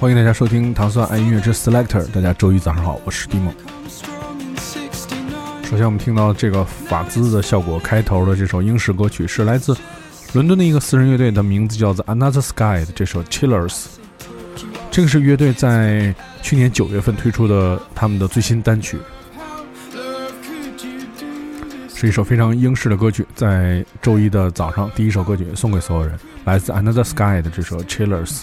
欢迎大家收听糖蒜爱音乐之 Selector。大家周一早上好，我是蒂梦。首先，我们听到这个法兹的效果开头的这首英式歌曲，是来自伦敦的一个私人乐队，的名字叫做 Another Sky 的这首 Chillers。这个是乐队在去年九月份推出的他们的最新单曲，是一首非常英式的歌曲。在周一的早上，第一首歌曲送给所有人，来自 Another Sky 的这首 Chillers。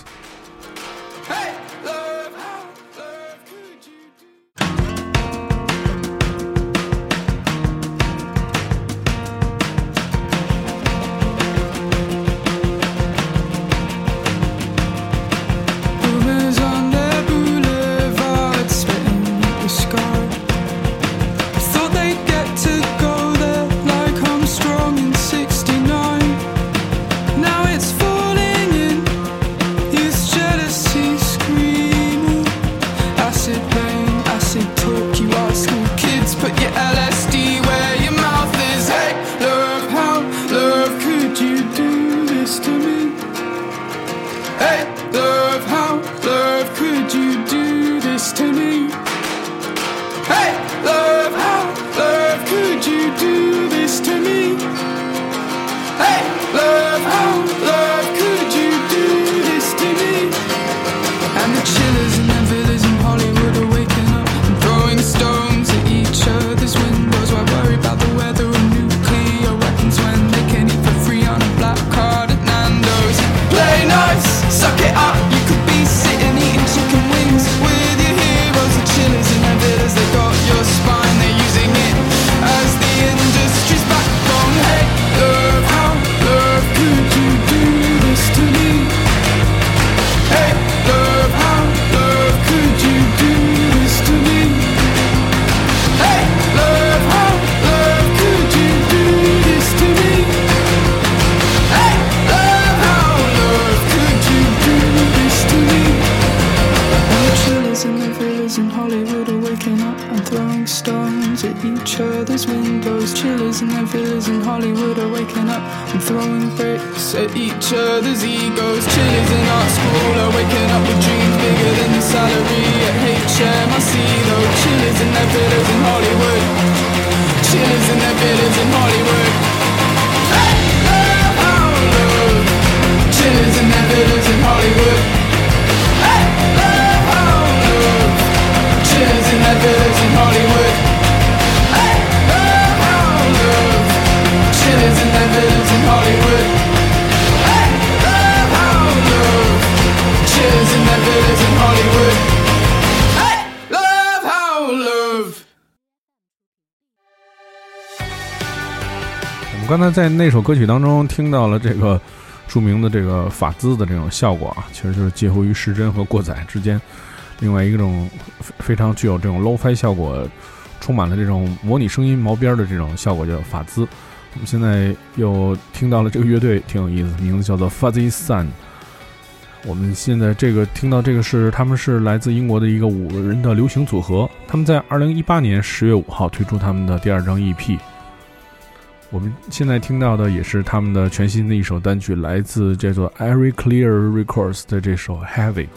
我刚才在那首歌曲当中听到了这个著名的这个法兹的这种效果啊，其实就是介乎于失真和过载之间，另外一种非常具有这种 low-fi 效果，充满了这种模拟声音毛边的这种效果，叫法兹。我们现在又听到了这个乐队，挺有意思，名字叫做 Fuzzy Sun。我们现在这个听到这个是他们是来自英国的一个五个人的流行组合，他们在二零一八年十月五号推出他们的第二张 EP。我们现在听到的也是他们的全新的一首单曲，来自叫做 Every Clear Records 的这首 Heavy。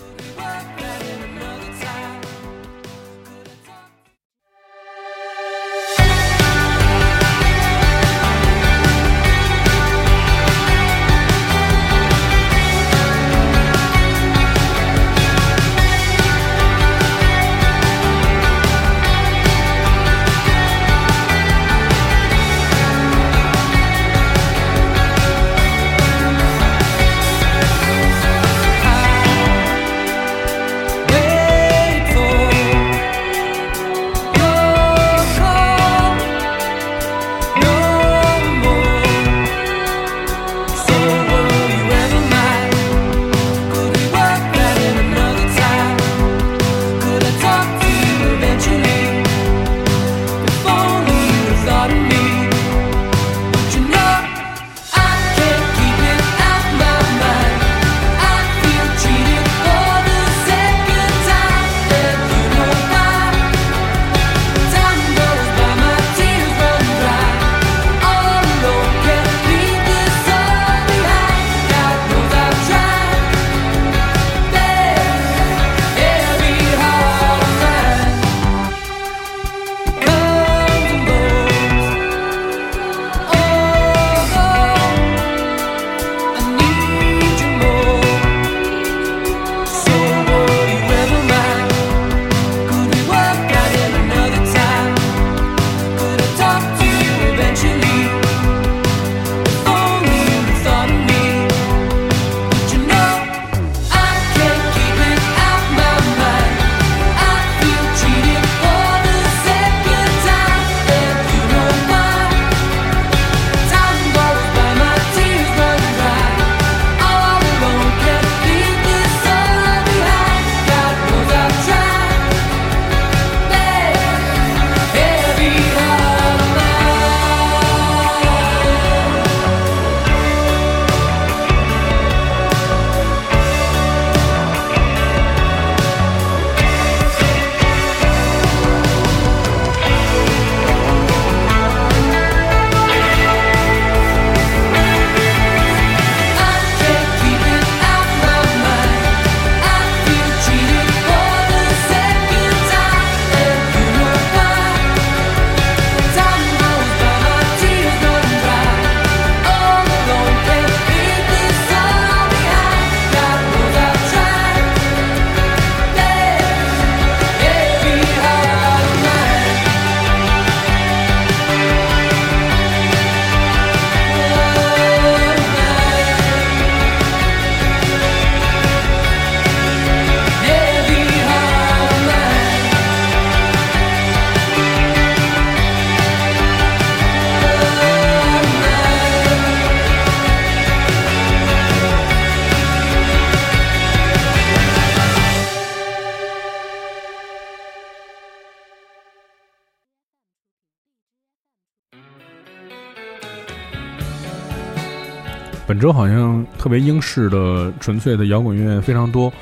本周好像特别英式的纯粹的摇滚乐非常多。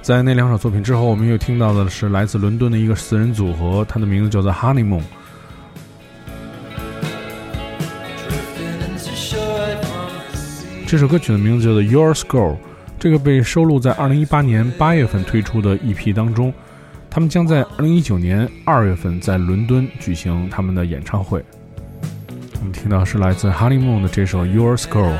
在那两首作品之后，我们又听到的是来自伦敦的一个四人组合，它的名字叫做 Honeymoon。这首歌曲的名字叫做 Your Girl，这个被收录在2018年8月份推出的 EP 当中。他们将在2019年2月份在伦敦举行他们的演唱会。我们听到是来自 Honeymoon 的这首 Your Girl。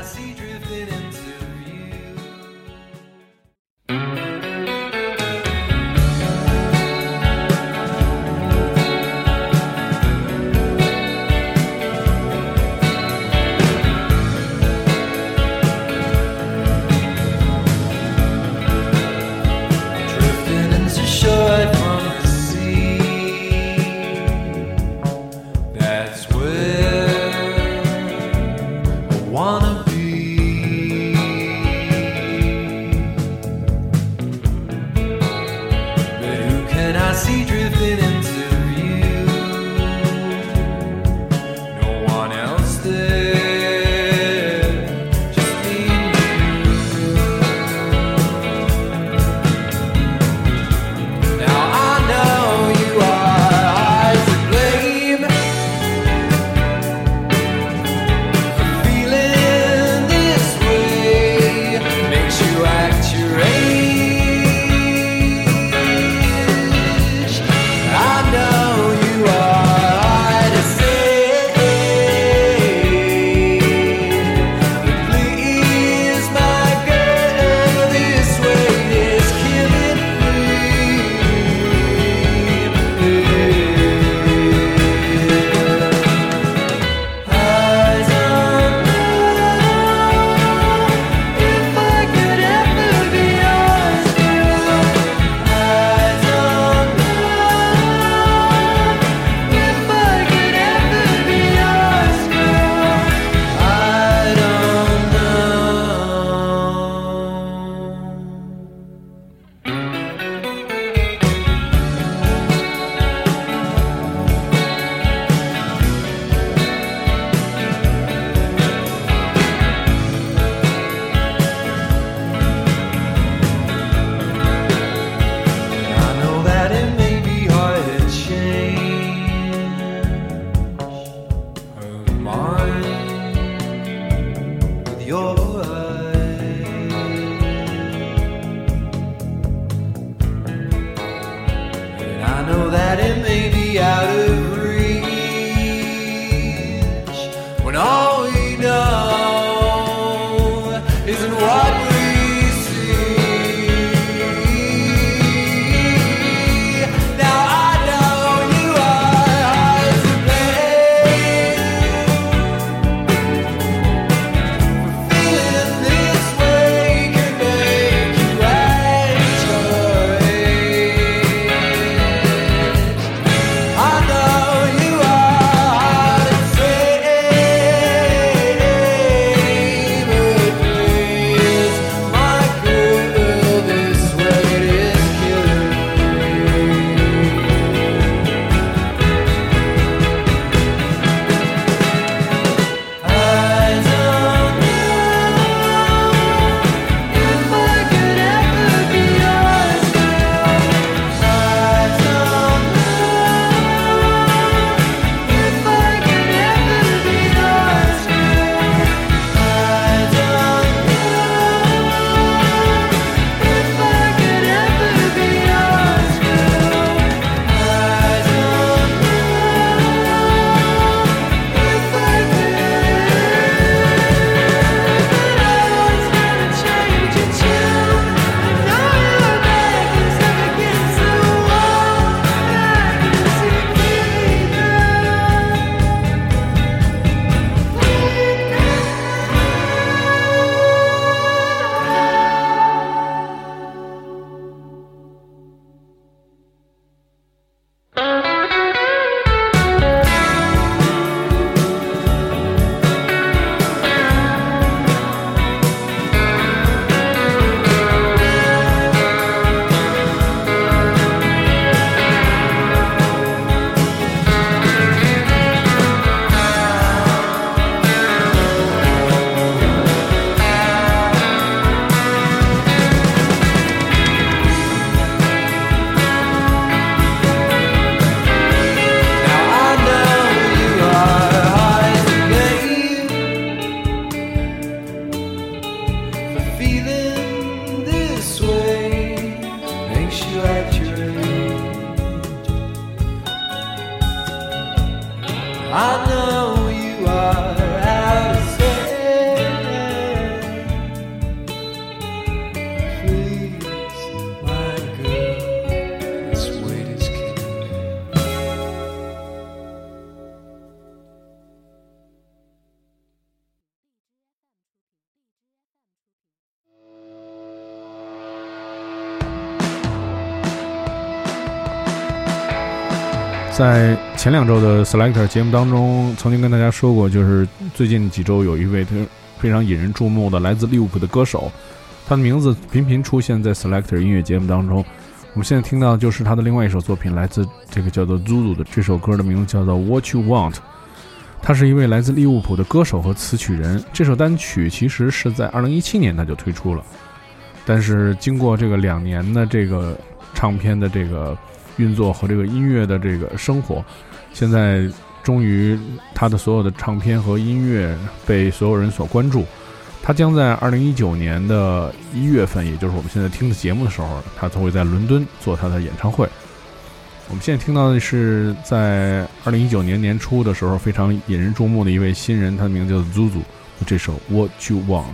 that it may be out of feeling. 在前两周的 Selector 节目当中，曾经跟大家说过，就是最近几周有一位非常引人注目的来自利物浦的歌手，他的名字频频出现在 Selector 音乐节目当中。我们现在听到的就是他的另外一首作品，来自这个叫做 Zulu 的这首歌的名字叫做 What You Want。他是一位来自利物浦的歌手和词曲人。这首单曲其实是在2017年他就推出了，但是经过这个两年的这个唱片的这个。运作和这个音乐的这个生活，现在终于他的所有的唱片和音乐被所有人所关注。他将在二零一九年的一月份，也就是我们现在听的节目的时候，他都会在伦敦做他的演唱会。我们现在听到的是在二零一九年年初的时候非常引人注目的一位新人，他的名字叫做 Zuzu，这首《What You Want》。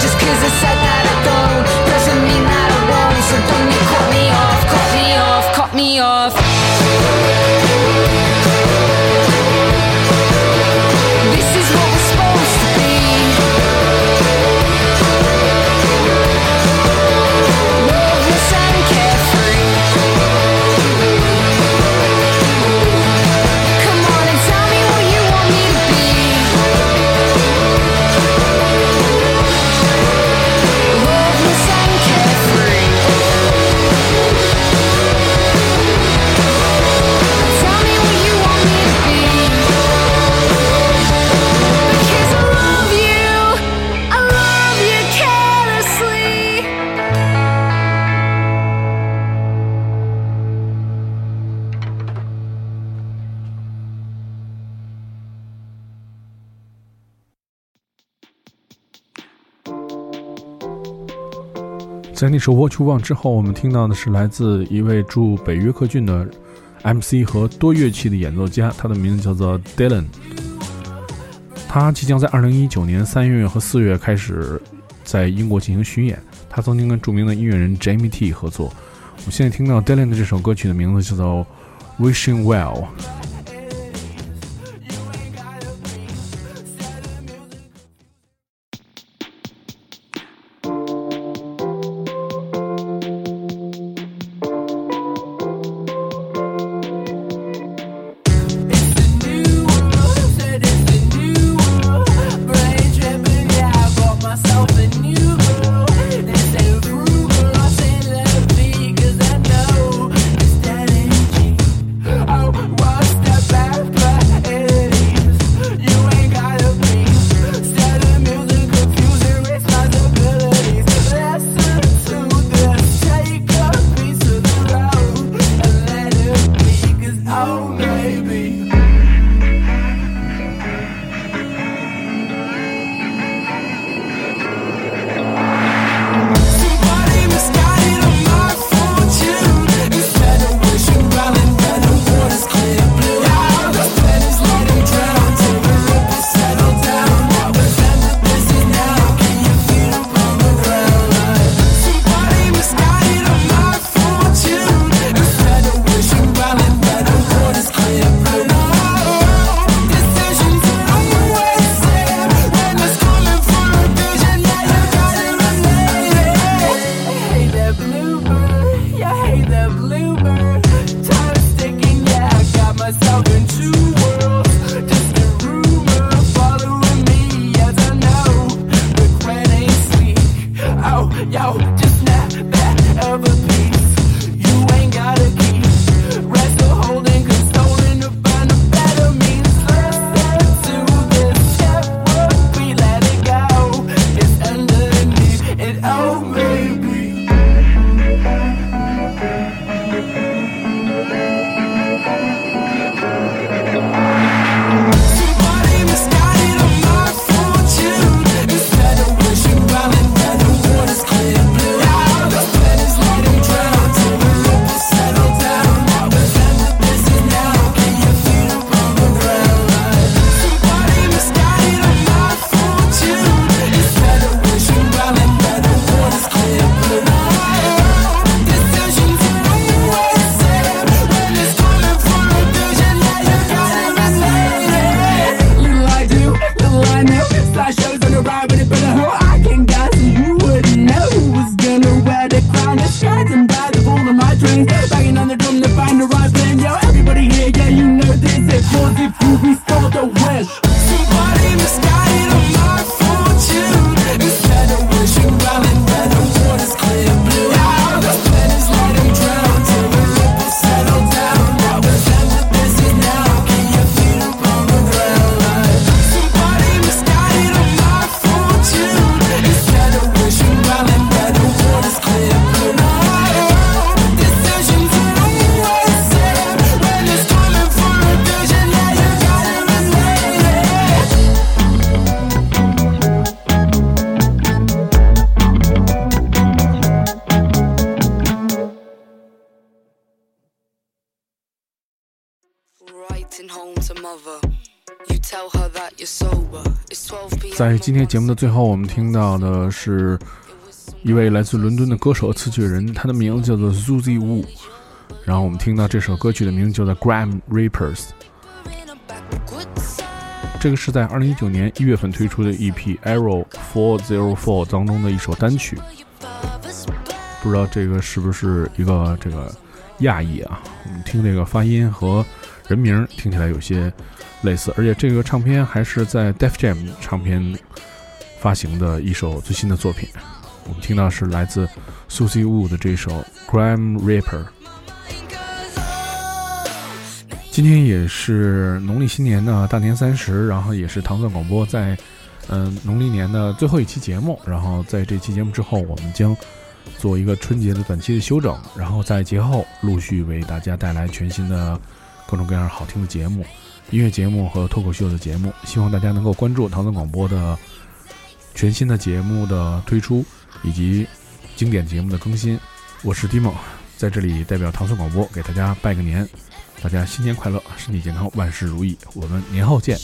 Just cause I said that I don't 在那首《What You Want》之后，我们听到的是来自一位驻北约克郡的 MC 和多乐器的演奏家，他的名字叫做 Dylan。他即将在2019年3月和4月开始在英国进行巡演。他曾经跟著名的音乐人 Jamie T 合作。我们现在听到 Dylan 的这首歌曲的名字叫做《Wishing Well》。Oh, baby. in on the drum, the 在今天节目的最后，我们听到的是一位来自伦敦的歌手词曲人，他的名字叫做 Suzy Wu。然后我们听到这首歌曲的名字叫做《Gram Rapers》。这个是在2019年一月份推出的 EP《Arrow 404》当中的一首单曲。不知道这个是不是一个这个亚裔啊？我们听这个发音和人名听起来有些。类似，而且这个唱片还是在 Def Jam 唱片发行的一首最新的作品。我们听到是来自 Susie Wu 的这首《Crime Rapper》。今天也是农历新年的大年三十，然后也是唐蒜广播在嗯农历年的最后一期节目。然后在这期节目之后，我们将做一个春节的短期的休整，然后在节后陆续为大家带来全新的各种各样好听的节目。音乐节目和脱口秀的节目，希望大家能够关注唐僧广播的全新的节目的推出，以及经典节目的更新。我是 Timo，在这里代表唐僧广播给大家拜个年，大家新年快乐，身体健康，万事如意。我们年后见。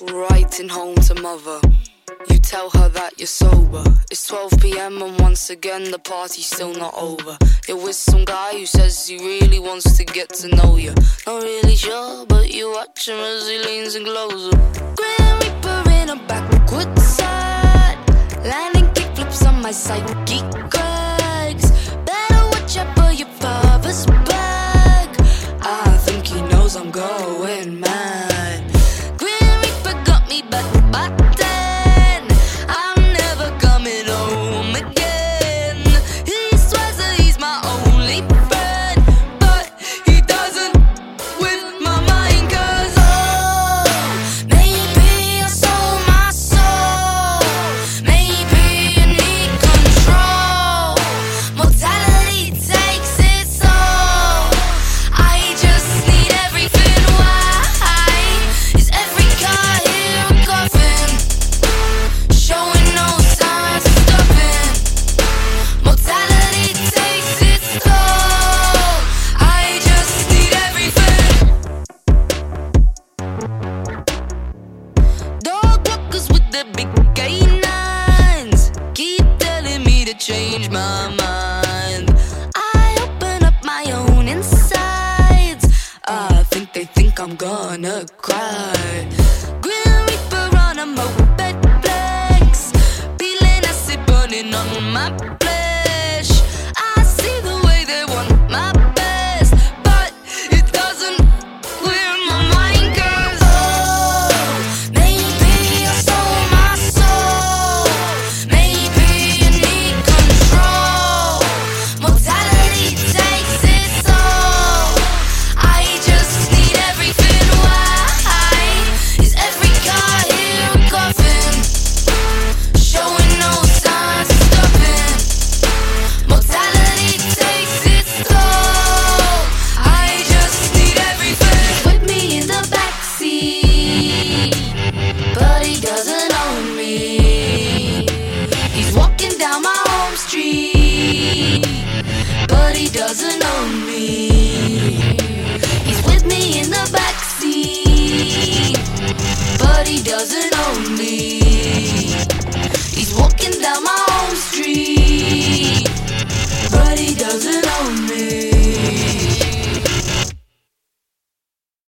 Writing home to mother. You tell her that you're sober. It's 12 pm and once again the party's still not over. You're with some guy who says he really wants to get to know you. Not really sure, but you watch him as he leans and glows. Grim Reaper in a backwards side. Landing kickflips on my psychic cracks. Better watch out for your father's back. I think he knows I'm going mad.